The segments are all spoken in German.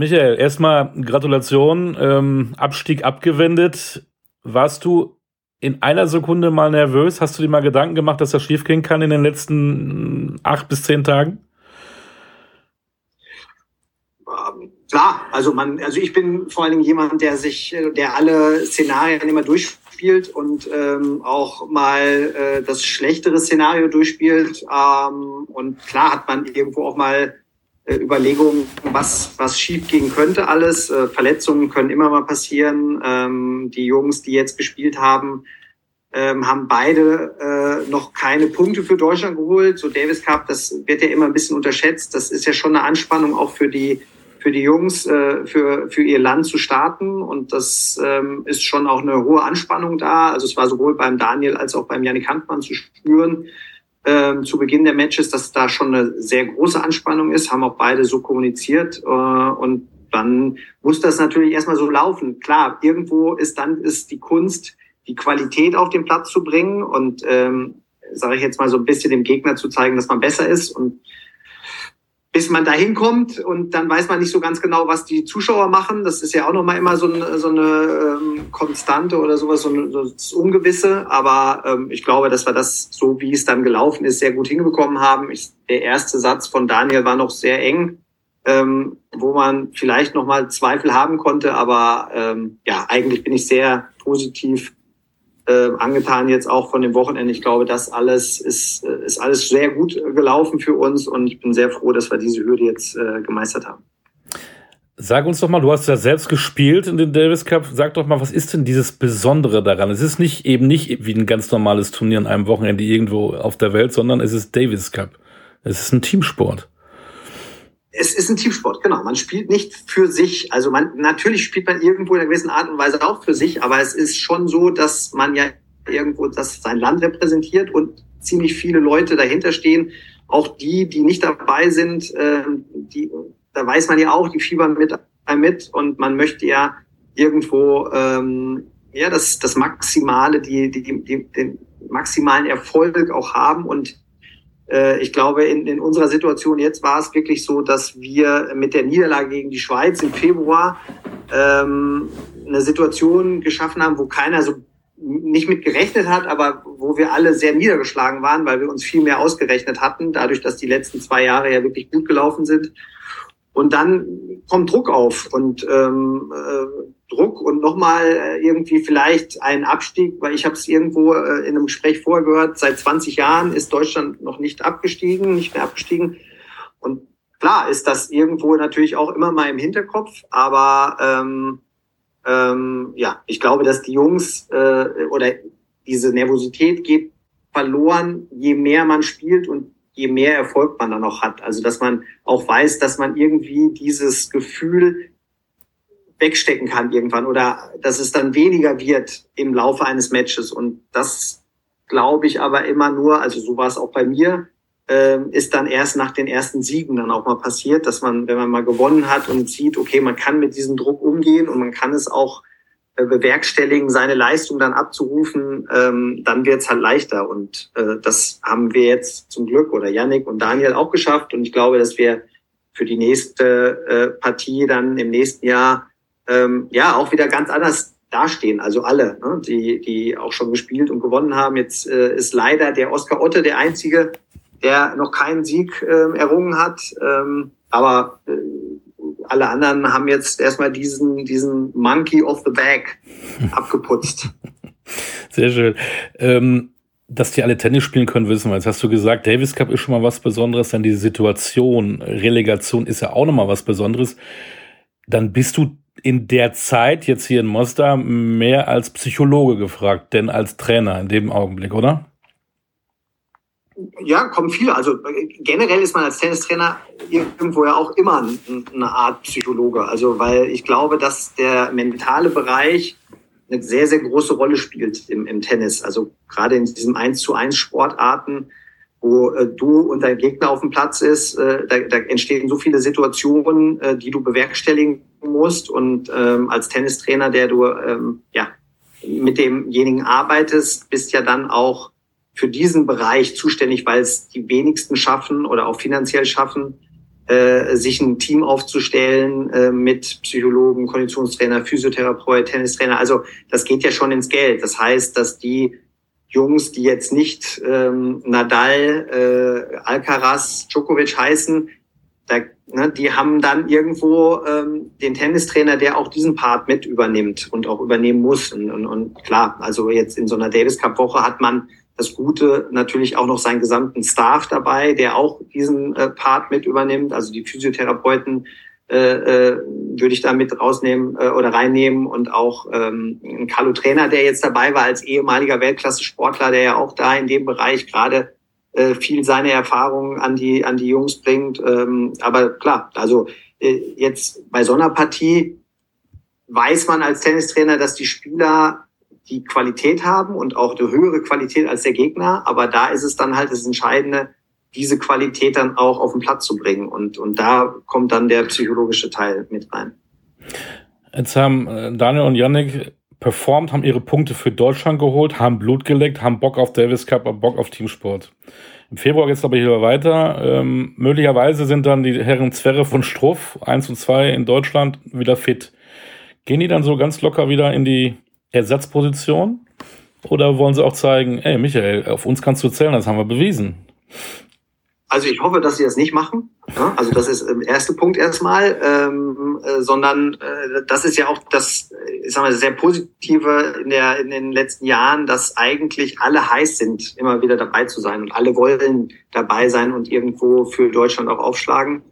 Michael, erstmal Gratulation, ähm, Abstieg abgewendet. Warst du in einer Sekunde mal nervös? Hast du dir mal Gedanken gemacht, dass das schiefgehen kann in den letzten acht bis zehn Tagen? Klar, also man, also ich bin vor allen Dingen jemand, der sich, der alle Szenarien immer durchspielt und ähm, auch mal äh, das schlechtere Szenario durchspielt. Ähm, und klar hat man irgendwo auch mal Überlegungen, was, was schief gehen könnte alles. Äh, Verletzungen können immer mal passieren. Ähm, die Jungs, die jetzt gespielt haben, ähm, haben beide äh, noch keine Punkte für Deutschland geholt. So Davis Cup, das wird ja immer ein bisschen unterschätzt. Das ist ja schon eine Anspannung auch für die für die Jungs, äh, für für ihr Land zu starten und das ähm, ist schon auch eine hohe Anspannung da. Also es war sowohl beim Daniel als auch beim Janik Handmann zu spüren ähm, zu Beginn der Matches, dass da schon eine sehr große Anspannung ist, haben auch beide so kommuniziert äh, und dann muss das natürlich erstmal so laufen. Klar, irgendwo ist dann ist die Kunst, die Qualität auf den Platz zu bringen und ähm, sage ich jetzt mal so ein bisschen dem Gegner zu zeigen, dass man besser ist und bis man da hinkommt und dann weiß man nicht so ganz genau, was die Zuschauer machen. Das ist ja auch nochmal immer so eine, so eine ähm, Konstante oder sowas, so, eine, so das Ungewisse. Aber ähm, ich glaube, dass wir das, so wie es dann gelaufen ist, sehr gut hinbekommen haben. Ich, der erste Satz von Daniel war noch sehr eng, ähm, wo man vielleicht nochmal Zweifel haben konnte. Aber ähm, ja, eigentlich bin ich sehr positiv äh, angetan jetzt auch von dem Wochenende. Ich glaube, das alles ist, äh, ist alles sehr gut gelaufen für uns und ich bin sehr froh, dass wir diese Hürde jetzt äh, gemeistert haben. Sag uns doch mal, du hast ja selbst gespielt in den Davis Cup. Sag doch mal, was ist denn dieses Besondere daran? Es ist nicht eben nicht wie ein ganz normales Turnier an einem Wochenende irgendwo auf der Welt, sondern es ist Davis Cup. Es ist ein Teamsport es ist ein Teamsport, genau. Man spielt nicht für sich. Also man, natürlich spielt man irgendwo in einer gewissen Art und Weise auch für sich, aber es ist schon so, dass man ja irgendwo das sein Land repräsentiert und ziemlich viele Leute dahinter stehen. Auch die, die nicht dabei sind, äh, die, da weiß man ja auch, die fiebern mit mit und man möchte ja irgendwo ähm, ja das, das Maximale, die, die, die, den maximalen Erfolg auch haben und ich glaube, in, in unserer Situation jetzt war es wirklich so, dass wir mit der Niederlage gegen die Schweiz im Februar ähm, eine Situation geschaffen haben, wo keiner so nicht mit gerechnet hat, aber wo wir alle sehr niedergeschlagen waren, weil wir uns viel mehr ausgerechnet hatten, dadurch, dass die letzten zwei Jahre ja wirklich gut gelaufen sind. Und dann kommt Druck auf und ähm, äh, Druck und nochmal äh, irgendwie vielleicht ein Abstieg, weil ich habe es irgendwo äh, in einem Gespräch vorher gehört, seit 20 Jahren ist Deutschland noch nicht abgestiegen, nicht mehr abgestiegen. Und klar ist das irgendwo natürlich auch immer mal im Hinterkopf, aber ähm, ähm, ja, ich glaube, dass die Jungs äh, oder diese Nervosität geht verloren, je mehr man spielt und je mehr Erfolg man dann noch hat. Also dass man auch weiß, dass man irgendwie dieses Gefühl wegstecken kann irgendwann oder dass es dann weniger wird im Laufe eines Matches. Und das glaube ich aber immer nur, also so war es auch bei mir, äh, ist dann erst nach den ersten Siegen dann auch mal passiert, dass man, wenn man mal gewonnen hat und sieht, okay, man kann mit diesem Druck umgehen und man kann es auch äh, bewerkstelligen, seine Leistung dann abzurufen, ähm, dann wird's halt leichter. Und äh, das haben wir jetzt zum Glück oder Yannick und Daniel auch geschafft. Und ich glaube, dass wir für die nächste äh, Partie dann im nächsten Jahr ähm, ja auch wieder ganz anders dastehen. Also alle, ne, die, die auch schon gespielt und gewonnen haben. Jetzt äh, ist leider der Oskar Otte der einzige, der noch keinen Sieg äh, errungen hat. Ähm, aber äh, alle anderen haben jetzt erstmal diesen, diesen Monkey of the Bag abgeputzt. Sehr schön. Ähm, dass die alle Tennis spielen können, wissen wir. Jetzt hast du gesagt, Davis Cup ist schon mal was Besonderes, dann die Situation, Relegation ist ja auch noch mal was Besonderes. Dann bist du in der Zeit jetzt hier in Mostar mehr als Psychologe gefragt, denn als Trainer in dem Augenblick, oder? ja, kommen viele. Also generell ist man als Tennistrainer irgendwo ja auch immer eine Art Psychologe. Also weil ich glaube, dass der mentale Bereich eine sehr, sehr große Rolle spielt im, im Tennis. Also gerade in diesem 1 zu 1 Sportarten, wo äh, du und dein Gegner auf dem Platz ist, äh, da, da entstehen so viele Situationen, äh, die du bewerkstelligen musst. Und ähm, als Tennistrainer, der du ähm, ja mit demjenigen arbeitest, bist ja dann auch für diesen Bereich zuständig, weil es die wenigsten schaffen oder auch finanziell schaffen, äh, sich ein Team aufzustellen äh, mit Psychologen, Konditionstrainer, Physiotherapeut, Tennistrainer. Also das geht ja schon ins Geld. Das heißt, dass die Jungs, die jetzt nicht ähm, Nadal, äh, Alcaraz, Djokovic heißen, da, ne, die haben dann irgendwo ähm, den Tennistrainer, der auch diesen Part mit übernimmt und auch übernehmen muss. Und, und, und klar, also jetzt in so einer Davis Cup Woche hat man das Gute natürlich auch noch seinen gesamten Staff dabei, der auch diesen äh, Part mit übernimmt. Also die Physiotherapeuten äh, äh, würde ich da mit rausnehmen äh, oder reinnehmen und auch ähm, ein Carlo Trainer, der jetzt dabei war als ehemaliger Weltklasse-Sportler, der ja auch da in dem Bereich gerade äh, viel seine Erfahrungen an die an die Jungs bringt. Ähm, aber klar, also äh, jetzt bei so einer Partie weiß man als Tennistrainer, dass die Spieler die Qualität haben und auch eine höhere Qualität als der Gegner. Aber da ist es dann halt das Entscheidende, diese Qualität dann auch auf den Platz zu bringen. Und, und da kommt dann der psychologische Teil mit rein. Jetzt haben äh, Daniel und Yannick performt, haben ihre Punkte für Deutschland geholt, haben Blut geleckt, haben Bock auf Davis Cup, haben Bock auf Teamsport. Im Februar geht es aber hier weiter. Ähm, möglicherweise sind dann die Herren Zwerre von Struff, 1 und 2 in Deutschland, wieder fit. Gehen die dann so ganz locker wieder in die Ersatzposition? Oder wollen sie auch zeigen, ey Michael, auf uns kannst du zählen, das haben wir bewiesen? Also ich hoffe, dass sie das nicht machen. Ja, also das ist der ähm, erste Punkt erstmal, ähm, äh, sondern äh, das ist ja auch das, ich sag mal, sehr positive in, der, in den letzten Jahren, dass eigentlich alle heiß sind, immer wieder dabei zu sein und alle wollen dabei sein und irgendwo für Deutschland auch aufschlagen.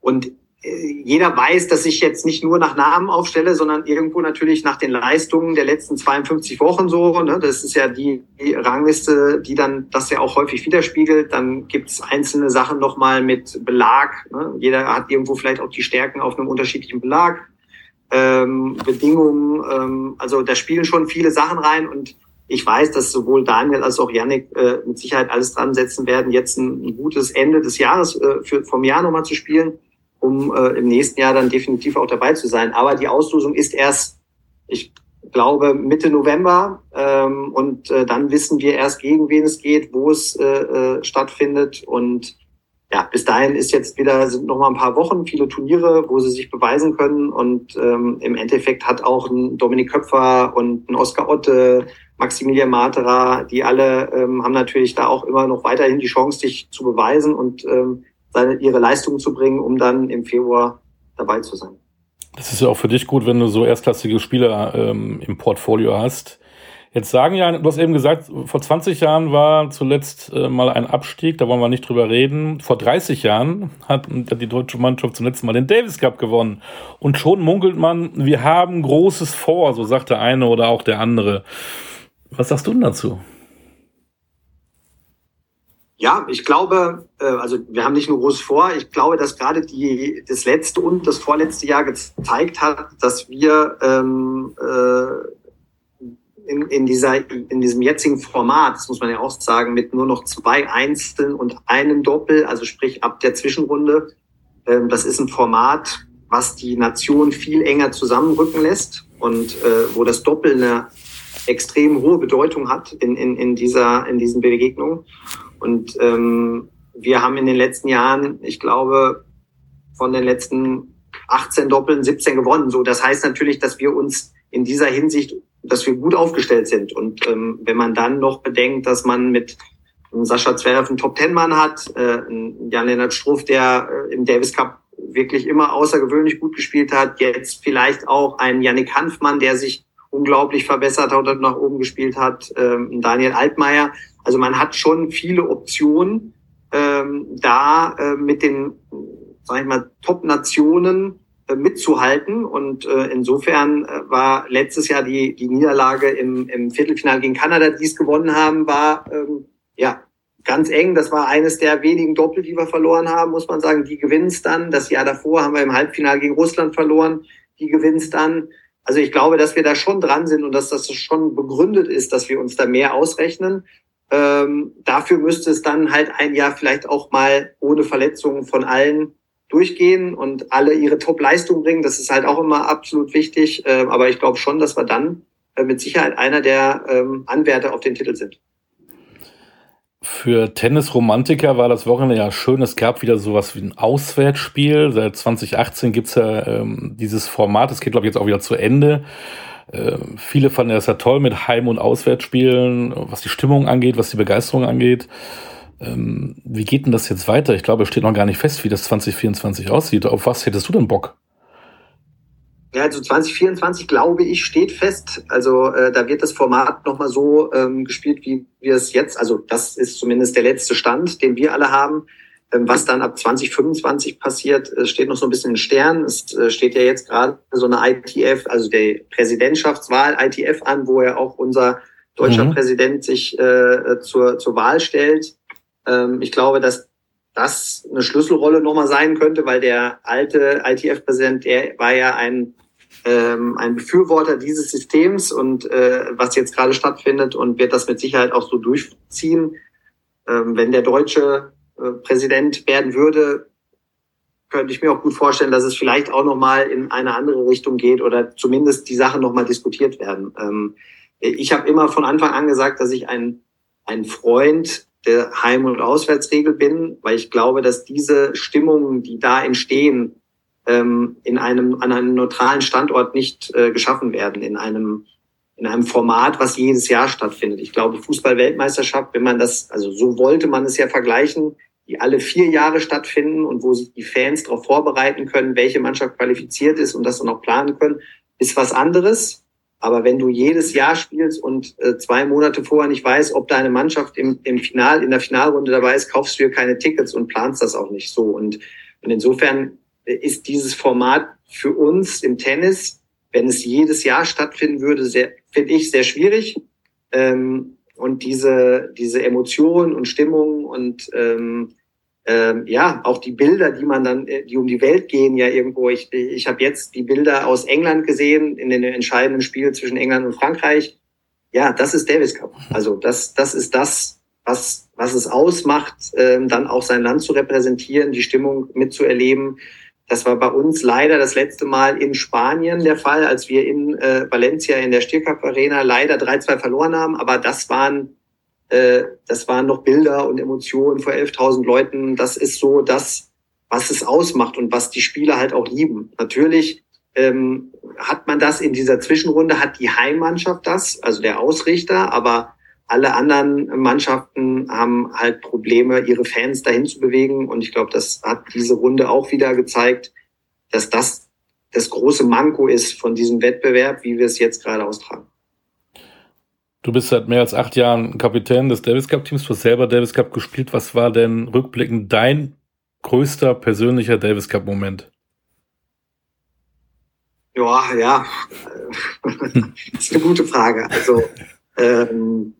Und jeder weiß, dass ich jetzt nicht nur nach Namen aufstelle, sondern irgendwo natürlich nach den Leistungen der letzten 52 Wochen so. Ne? Das ist ja die, die Rangliste, die dann das ja auch häufig widerspiegelt. Dann gibt's einzelne Sachen nochmal mit Belag. Ne? Jeder hat irgendwo vielleicht auch die Stärken auf einem unterschiedlichen Belag. Ähm, Bedingungen, ähm, also da spielen schon viele Sachen rein und ich weiß, dass sowohl Daniel als auch Yannick äh, mit Sicherheit alles dran setzen werden, jetzt ein, ein gutes Ende des Jahres äh, für, vom Jahr nochmal zu spielen um äh, im nächsten Jahr dann definitiv auch dabei zu sein. Aber die Auslosung ist erst, ich glaube, Mitte November ähm, und äh, dann wissen wir erst, gegen wen es geht, wo es äh, äh, stattfindet und ja, bis dahin ist jetzt wieder, sind noch mal ein paar Wochen, viele Turniere, wo sie sich beweisen können. Und ähm, im Endeffekt hat auch ein Dominik Köpfer und ein Oskar Otte, Maximilian Matera, die alle ähm, haben natürlich da auch immer noch weiterhin die Chance, sich zu beweisen. Und ähm, ihre Leistungen zu bringen, um dann im Februar dabei zu sein. Das ist ja auch für dich gut, wenn du so erstklassige Spieler ähm, im Portfolio hast. Jetzt sagen ja, du hast eben gesagt, vor 20 Jahren war zuletzt äh, mal ein Abstieg, da wollen wir nicht drüber reden. Vor 30 Jahren hat die deutsche Mannschaft zum letzten Mal den Davis Cup gewonnen. Und schon munkelt man, wir haben Großes vor, so sagt der eine oder auch der andere. Was sagst du denn dazu? Ja, ich glaube, äh, also wir haben nicht nur groß vor, ich glaube, dass gerade die, das letzte und das vorletzte Jahr gezeigt hat, dass wir ähm, äh, in, in, dieser, in diesem jetzigen Format, das muss man ja auch sagen, mit nur noch zwei Einzeln und einem Doppel, also sprich ab der Zwischenrunde, ähm, das ist ein Format, was die Nation viel enger zusammenrücken lässt und äh, wo das Doppel eine extrem hohe Bedeutung hat in, in, in, dieser, in diesen Begegnungen. Und ähm, wir haben in den letzten Jahren, ich glaube, von den letzten 18 Doppeln 17 gewonnen. So, das heißt natürlich, dass wir uns in dieser Hinsicht, dass wir gut aufgestellt sind. Und ähm, wenn man dann noch bedenkt, dass man mit Sascha Zverev einen Top-Ten-Mann hat, äh, Jan-Lennart Struff, der äh, im Davis Cup wirklich immer außergewöhnlich gut gespielt hat, jetzt vielleicht auch ein Yannick Hanfmann, der sich unglaublich verbessert hat und nach oben gespielt hat, ähm, Daniel Altmaier. Also man hat schon viele Optionen, ähm, da äh, mit den, sag ich mal, Top-Nationen äh, mitzuhalten. Und äh, insofern äh, war letztes Jahr die, die Niederlage im, im Viertelfinale gegen Kanada, die es gewonnen haben, war ähm, ja ganz eng. Das war eines der wenigen Doppel, die wir verloren haben, muss man sagen. Die gewinnen es dann. Das Jahr davor haben wir im Halbfinale gegen Russland verloren. Die gewinnen es dann. Also ich glaube, dass wir da schon dran sind und dass das schon begründet ist, dass wir uns da mehr ausrechnen. Ähm, dafür müsste es dann halt ein Jahr vielleicht auch mal ohne Verletzungen von allen durchgehen und alle ihre Top-Leistung bringen. Das ist halt auch immer absolut wichtig. Äh, aber ich glaube schon, dass wir dann äh, mit Sicherheit einer der ähm, Anwärter auf den Titel sind. Für Tennisromantiker war das Wochenende ja schön. Es gab wieder sowas wie ein Auswärtsspiel. Seit 2018 gibt's ja ähm, dieses Format. Es geht, glaube ich, jetzt auch wieder zu Ende. Äh, viele fanden das ja toll mit Heim- und Auswärtsspielen, was die Stimmung angeht, was die Begeisterung angeht. Ähm, wie geht denn das jetzt weiter? Ich glaube, es steht noch gar nicht fest, wie das 2024 aussieht. Auf was hättest du denn Bock? Ja, also 2024 glaube ich steht fest. Also äh, da wird das Format nochmal so ähm, gespielt, wie wir es jetzt. Also das ist zumindest der letzte Stand, den wir alle haben. Ähm, was dann ab 2025 passiert, äh, steht noch so ein bisschen in Stern. Es äh, steht ja jetzt gerade so eine ITF, also der Präsidentschaftswahl ITF an, wo ja auch unser deutscher mhm. Präsident sich äh, zur, zur Wahl stellt. Ähm, ich glaube, dass das eine Schlüsselrolle nochmal sein könnte, weil der alte ITF-Präsident, der war ja ein, ein Befürworter dieses Systems und äh, was jetzt gerade stattfindet und wird das mit Sicherheit auch so durchziehen. Ähm, wenn der deutsche äh, Präsident werden würde, könnte ich mir auch gut vorstellen, dass es vielleicht auch nochmal in eine andere Richtung geht oder zumindest die Sachen nochmal diskutiert werden. Ähm, ich habe immer von Anfang an gesagt, dass ich ein, ein Freund der Heim- und Auswärtsregel bin, weil ich glaube, dass diese Stimmungen, die da entstehen, ähm, in einem, an einem neutralen Standort nicht äh, geschaffen werden, in einem, in einem Format, was jedes Jahr stattfindet. Ich glaube, Fußball-Weltmeisterschaft, wenn man das, also so wollte man es ja vergleichen, die alle vier Jahre stattfinden und wo sich die Fans darauf vorbereiten können, welche Mannschaft qualifiziert ist und das dann auch planen können, ist was anderes. Aber wenn du jedes Jahr spielst und äh, zwei Monate vorher nicht weißt, ob deine Mannschaft im, im Final, in der Finalrunde dabei ist, kaufst du dir keine Tickets und planst das auch nicht so. Und, und insofern ist dieses Format für uns im Tennis, wenn es jedes Jahr stattfinden würde, finde ich, sehr schwierig. Ähm, und diese, diese Emotionen und Stimmung und ähm, ähm, ja, auch die Bilder, die man dann, äh, die um die Welt gehen, ja irgendwo. Ich, ich habe jetzt die Bilder aus England gesehen in den entscheidenden Spielen zwischen England und Frankreich. Ja, das ist Davis Cup. Also das, das ist das, was, was es ausmacht, ähm, dann auch sein Land zu repräsentieren, die Stimmung mitzuerleben. Das war bei uns leider das letzte Mal in Spanien der Fall, als wir in äh, Valencia in der Stiercup Arena leider 3-2 verloren haben. Aber das waren äh, das waren noch Bilder und Emotionen vor 11.000 Leuten. Das ist so das, was es ausmacht und was die Spieler halt auch lieben. Natürlich ähm, hat man das in dieser Zwischenrunde, hat die Heimmannschaft das, also der Ausrichter, aber alle anderen Mannschaften haben halt Probleme, ihre Fans dahin zu bewegen. Und ich glaube, das hat diese Runde auch wieder gezeigt, dass das das große Manko ist von diesem Wettbewerb, wie wir es jetzt gerade austragen. Du bist seit mehr als acht Jahren Kapitän des Davis Cup Teams. Du hast selber Davis Cup gespielt. Was war denn rückblickend dein größter persönlicher Davis Cup Moment? Ja, ja, das ist eine gute Frage. Also ähm,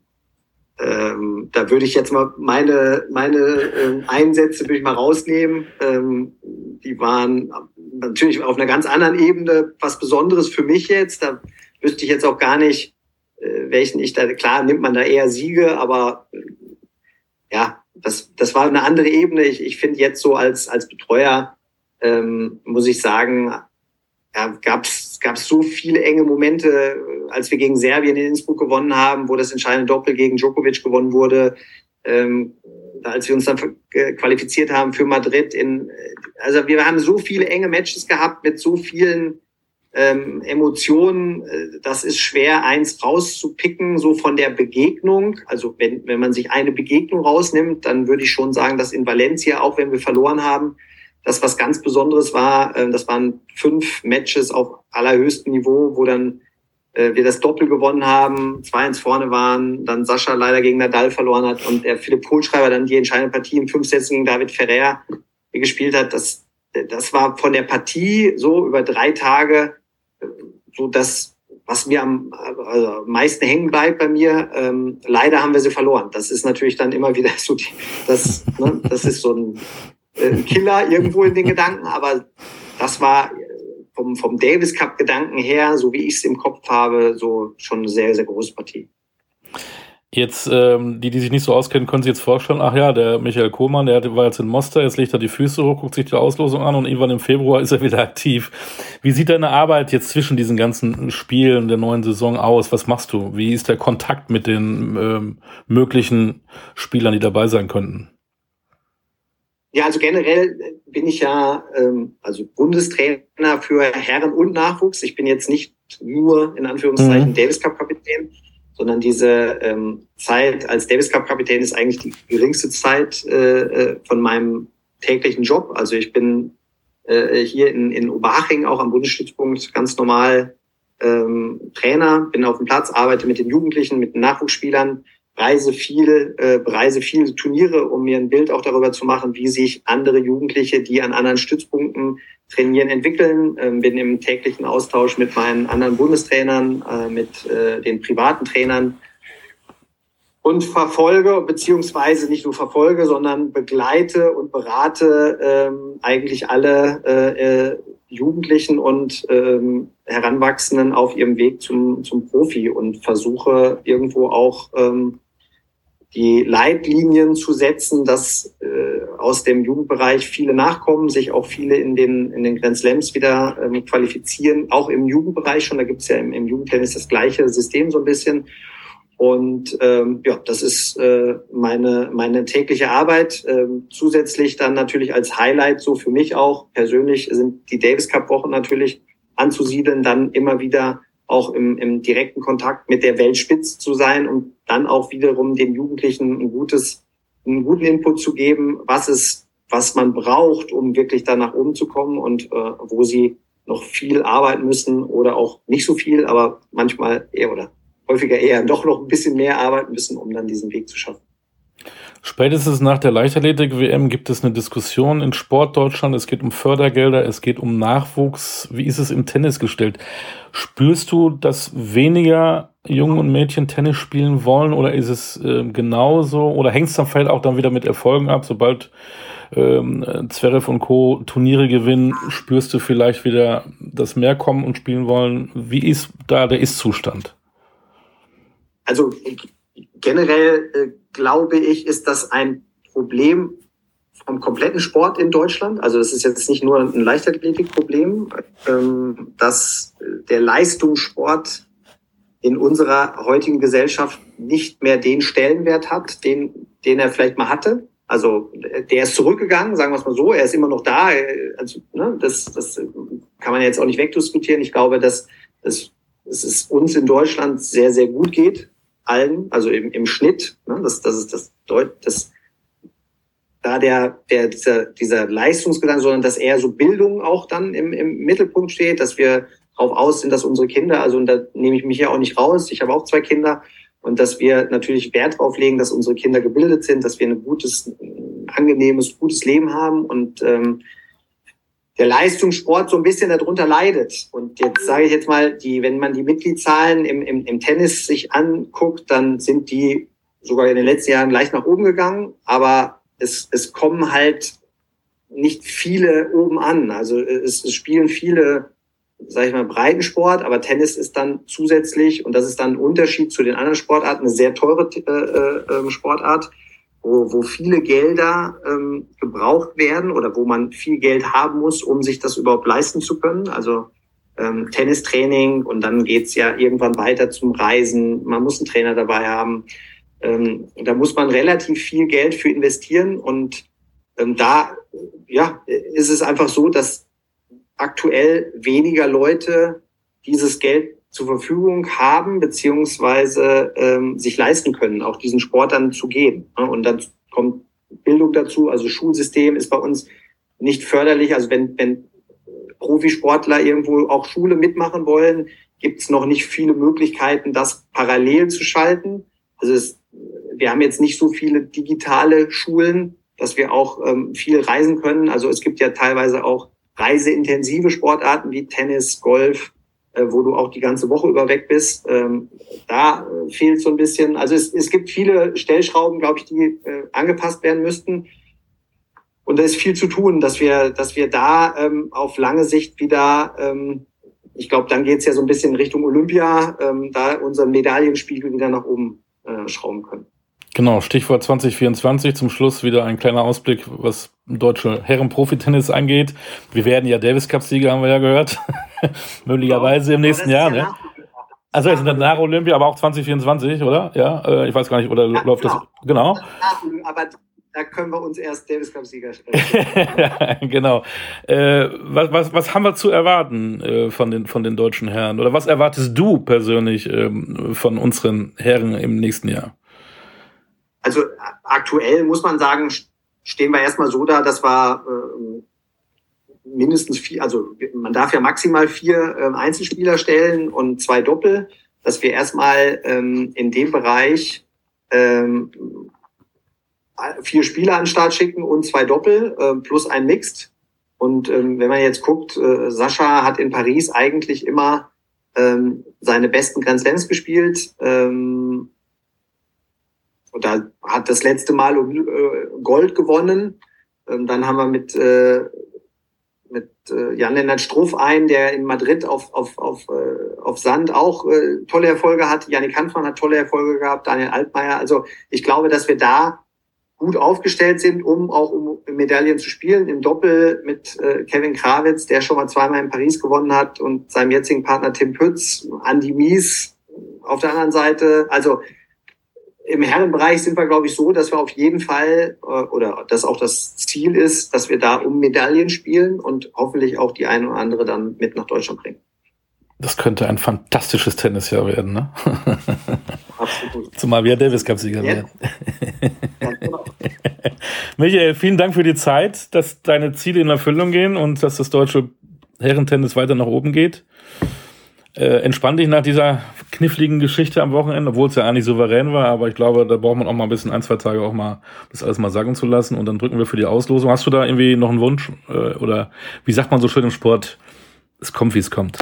ähm, da würde ich jetzt mal meine meine ähm, Einsätze würde ich mal rausnehmen. Ähm, die waren natürlich auf einer ganz anderen Ebene was Besonderes für mich jetzt. Da wüsste ich jetzt auch gar nicht, äh, welchen ich da, klar nimmt man da eher Siege, aber äh, ja, das, das war eine andere Ebene. Ich, ich finde jetzt so als, als Betreuer, ähm, muss ich sagen, ja, gab es so viele enge Momente, äh, als wir gegen Serbien in Innsbruck gewonnen haben, wo das entscheidende Doppel gegen Djokovic gewonnen wurde, ähm, als wir uns dann qualifiziert haben für Madrid. In, also wir haben so viele enge Matches gehabt mit so vielen ähm, Emotionen, äh, das ist schwer, eins rauszupicken, so von der Begegnung. Also wenn, wenn man sich eine Begegnung rausnimmt, dann würde ich schon sagen, dass in Valencia, auch wenn wir verloren haben, das was ganz Besonderes war. Äh, das waren fünf Matches auf allerhöchstem Niveau, wo dann äh, wir das Doppel gewonnen haben, zwei ins vorne waren, dann Sascha leider gegen Nadal verloren hat und der Philipp Kohlschreiber dann die entscheidende Partie in fünf Sätzen gegen David Ferrer gespielt hat. Das, das war von der Partie so über drei Tage so das, was mir am also meisten hängen bleibt bei mir. Ähm, leider haben wir sie verloren. Das ist natürlich dann immer wieder so, die, das, ne, das ist so ein äh, Killer irgendwo in den Gedanken, aber das war vom, vom Davis Cup Gedanken her, so wie ich es im Kopf habe, so schon eine sehr, sehr große Partie. Jetzt, ähm, die, die sich nicht so auskennen, können sich jetzt vorstellen, ach ja, der Michael Kohmann, der war jetzt in Mostar, jetzt legt er die Füße hoch, guckt sich die Auslosung an und irgendwann im Februar ist er wieder aktiv. Wie sieht deine Arbeit jetzt zwischen diesen ganzen Spielen der neuen Saison aus? Was machst du? Wie ist der Kontakt mit den ähm, möglichen Spielern, die dabei sein könnten? Ja, also generell bin ich ja ähm, also Bundestrainer für Herren und Nachwuchs. Ich bin jetzt nicht nur in Anführungszeichen mhm. Davis Cup Kapitän, sondern diese ähm, Zeit als Davis Cup Kapitän ist eigentlich die geringste Zeit äh, äh, von meinem täglichen Job. Also ich bin äh, hier in, in Oberhaching auch am Bundesstützpunkt ganz normal ähm, Trainer, bin auf dem Platz, arbeite mit den Jugendlichen, mit den Nachwuchsspielern, reise viel, äh, bereise viele Turniere, um mir ein Bild auch darüber zu machen, wie sich andere Jugendliche, die an anderen Stützpunkten trainieren, entwickeln. Ähm, bin im täglichen Austausch mit meinen anderen Bundestrainern, äh, mit äh, den privaten Trainern und verfolge, beziehungsweise nicht nur verfolge, sondern begleite und berate ähm, eigentlich alle äh, äh, Jugendlichen und ähm, Heranwachsenden auf ihrem Weg zum, zum Profi und versuche irgendwo auch ähm, die Leitlinien zu setzen, dass äh, aus dem Jugendbereich viele nachkommen, sich auch viele in den, in den Grand wieder ähm, qualifizieren, auch im Jugendbereich schon. Da gibt es ja im, im Jugendtennis das gleiche System so ein bisschen. Und ähm, ja, das ist äh, meine, meine tägliche Arbeit. Ähm, zusätzlich dann natürlich als Highlight so für mich auch persönlich sind die Davis Cup Wochen natürlich anzusiedeln, dann immer wieder auch im, im direkten Kontakt mit der Weltspitze zu sein und dann auch wiederum den Jugendlichen ein gutes, einen guten Input zu geben, was es, was man braucht, um wirklich da nach oben zu kommen und äh, wo sie noch viel arbeiten müssen oder auch nicht so viel, aber manchmal eher oder häufiger eher doch noch ein bisschen mehr arbeiten müssen, um dann diesen Weg zu schaffen. Spätestens nach der Leichtathletik-WM gibt es eine Diskussion in Sportdeutschland. Es geht um Fördergelder, es geht um Nachwuchs. Wie ist es im Tennis gestellt? Spürst du, dass weniger Jungen und Mädchen Tennis spielen wollen oder ist es äh, genauso? Oder hängt es dann vielleicht auch dann wieder mit Erfolgen ab? Sobald ähm, Zverev und Co. Turniere gewinnen, spürst du vielleicht wieder, dass mehr kommen und spielen wollen. Wie ist da der Ist-Zustand? Also generell äh, glaube ich, ist das ein Problem vom kompletten Sport in Deutschland. Also das ist jetzt nicht nur ein Leichtathletikproblem, ähm, dass der Leistungssport in unserer heutigen Gesellschaft nicht mehr den Stellenwert hat, den, den er vielleicht mal hatte. Also der ist zurückgegangen, sagen wir es mal so. Er ist immer noch da. Also, ne, das, das kann man jetzt auch nicht wegdiskutieren. Ich glaube, dass, dass es uns in Deutschland sehr, sehr gut geht allen, also im, im Schnitt, ne, das, das ist das Deut, das da der, der dieser, dieser Leistungsgedanke, sondern dass eher so Bildung auch dann im, im Mittelpunkt steht, dass wir darauf aus sind, dass unsere Kinder, also und da nehme ich mich ja auch nicht raus, ich habe auch zwei Kinder, und dass wir natürlich Wert darauf legen, dass unsere Kinder gebildet sind, dass wir ein gutes, angenehmes, gutes Leben haben und ähm, der Leistungssport so ein bisschen darunter leidet. Und jetzt sage ich jetzt mal, die, wenn man die Mitgliedszahlen im, im, im Tennis sich anguckt, dann sind die sogar in den letzten Jahren leicht nach oben gegangen, aber es, es kommen halt nicht viele oben an. Also es, es spielen viele, sage ich mal, Breitensport, aber Tennis ist dann zusätzlich, und das ist dann ein Unterschied zu den anderen Sportarten, eine sehr teure äh, äh, ähm, Sportart wo, wo viele Gelder ähm, gebraucht werden oder wo man viel Geld haben muss, um sich das überhaupt leisten zu können. Also ähm, Tennistraining und dann geht's ja irgendwann weiter zum Reisen. Man muss einen Trainer dabei haben. Ähm, da muss man relativ viel Geld für investieren und ähm, da ja, ist es einfach so, dass aktuell weniger Leute dieses Geld zur Verfügung haben, beziehungsweise ähm, sich leisten können, auch diesen Sport dann zu gehen. Und dann kommt Bildung dazu, also Schulsystem ist bei uns nicht förderlich. Also wenn, wenn Profisportler irgendwo auch Schule mitmachen wollen, gibt es noch nicht viele Möglichkeiten, das parallel zu schalten. Also es, wir haben jetzt nicht so viele digitale Schulen, dass wir auch ähm, viel reisen können. Also es gibt ja teilweise auch reiseintensive Sportarten wie Tennis, Golf, wo du auch die ganze Woche über weg bist. Ähm, da äh, fehlt so ein bisschen. Also es, es gibt viele Stellschrauben, glaube ich, die äh, angepasst werden müssten. Und da ist viel zu tun, dass wir, dass wir da ähm, auf lange Sicht wieder, ähm, ich glaube, dann geht's ja so ein bisschen Richtung Olympia, ähm, da unseren Medaillenspiegel wieder nach oben äh, schrauben können. Genau, Stichwort 2024. Zum Schluss wieder ein kleiner Ausblick, was deutsche Herren-Profi-Tennis angeht. Wir werden ja Davis Cup-Sieger, haben wir ja gehört. Möglicherweise im nächsten Jahr, ne? Also jetzt nach Olympia, aber auch 2024, oder? Ja, äh, ich weiß gar nicht, oder ja, läuft genau. das? Genau. Aber da können wir uns erst Davis Cup-Sieger stellen. genau. Äh, was, was, was haben wir zu erwarten äh, von, den, von den deutschen Herren? Oder was erwartest du persönlich ähm, von unseren Herren im nächsten Jahr? Also aktuell muss man sagen, stehen wir erstmal so da, dass wir äh, mindestens vier, also man darf ja maximal vier äh, Einzelspieler stellen und zwei Doppel, dass wir erstmal ähm, in dem Bereich ähm, vier Spieler an den Start schicken und zwei Doppel äh, plus ein Mixed. Und ähm, wenn man jetzt guckt, äh, Sascha hat in Paris eigentlich immer ähm, seine besten Grand Slams gespielt. Ähm, und da hat das letzte Mal äh, Gold gewonnen. Ähm, dann haben wir mit, äh, mit äh, Jan-Lennart Struff einen, der in Madrid auf, auf, auf, auf Sand auch tolle Erfolge hat. Janik Hanfmann hat tolle Erfolge gehabt, Daniel Altmaier. Also ich glaube, dass wir da gut aufgestellt sind, um auch um Medaillen zu spielen. Im Doppel mit Kevin Krawitz, der schon mal zweimal in Paris gewonnen hat, und seinem jetzigen Partner Tim Pütz, Andy Mies auf der anderen Seite. Also im Herrenbereich sind wir, glaube ich, so, dass wir auf jeden Fall, äh, oder dass auch das Ziel ist, dass wir da um Medaillen spielen und hoffentlich auch die eine oder andere dann mit nach Deutschland bringen. Das könnte ein fantastisches Tennisjahr werden, ne? Absolut. Zumal wir Davis Cup-Sieger ja. werden. Ja, genau. Michael, vielen Dank für die Zeit, dass deine Ziele in Erfüllung gehen und dass das deutsche Herrentennis weiter nach oben geht. Äh, entspann dich nach dieser kniffligen Geschichte am Wochenende, obwohl es ja eigentlich souverän war, aber ich glaube, da braucht man auch mal ein bisschen, ein, zwei Tage auch mal das alles mal sagen zu lassen und dann drücken wir für die Auslosung. Hast du da irgendwie noch einen Wunsch? Äh, oder wie sagt man so schön im Sport? Es kommt, wie es kommt.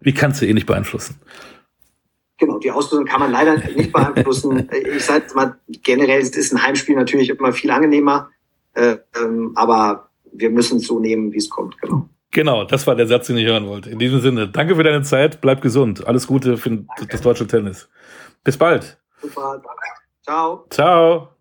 Wie kannst du eh nicht beeinflussen? Genau, die Auslosung kann man leider nicht beeinflussen. ich sage mal, generell ist ein Heimspiel natürlich immer viel angenehmer, äh, ähm, aber wir müssen es so nehmen, wie es kommt. Genau. Genau, das war der Satz, den ich hören wollte. In diesem Sinne, danke für deine Zeit, bleib gesund. Alles Gute für danke. das deutsche Tennis. Bis bald. Super, danke. Ciao. Ciao.